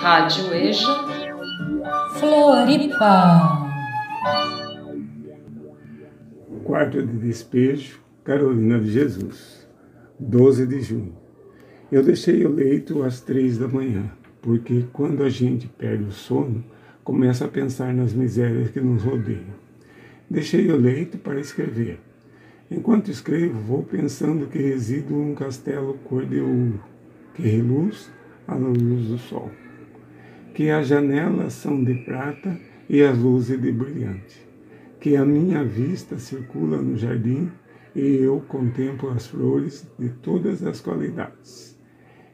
Rádio EJA Floripa. Quarto de despejo, Carolina de Jesus, 12 de junho. Eu deixei o leito às três da manhã, porque quando a gente perde o sono, começa a pensar nas misérias que nos rodeiam. Deixei o leito para escrever. Enquanto escrevo, vou pensando que resido num castelo cor de ouro, que reluz à luz do sol que as janelas são de prata e as luzes de brilhante, que a minha vista circula no jardim e eu contemplo as flores de todas as qualidades.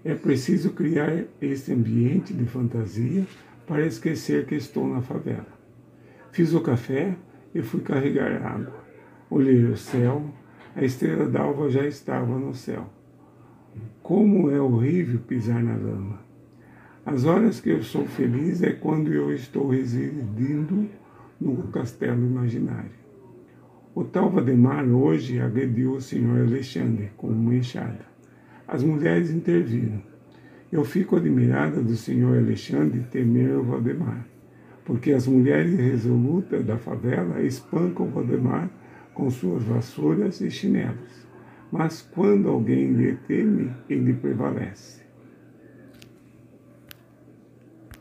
É preciso criar este ambiente de fantasia para esquecer que estou na favela. Fiz o café e fui carregar água. Olhei o céu, a estrela d'alva já estava no céu. Como é horrível pisar na lama. As horas que eu sou feliz é quando eu estou residindo no castelo imaginário. O tal Valdemar hoje agrediu o senhor Alexandre com uma enxada. As mulheres interviram. Eu fico admirada do senhor Alexandre temer o Valdemar, porque as mulheres resolutas da favela espancam o Valdemar com suas vassouras e chinelos. Mas quando alguém lhe teme, ele prevalece.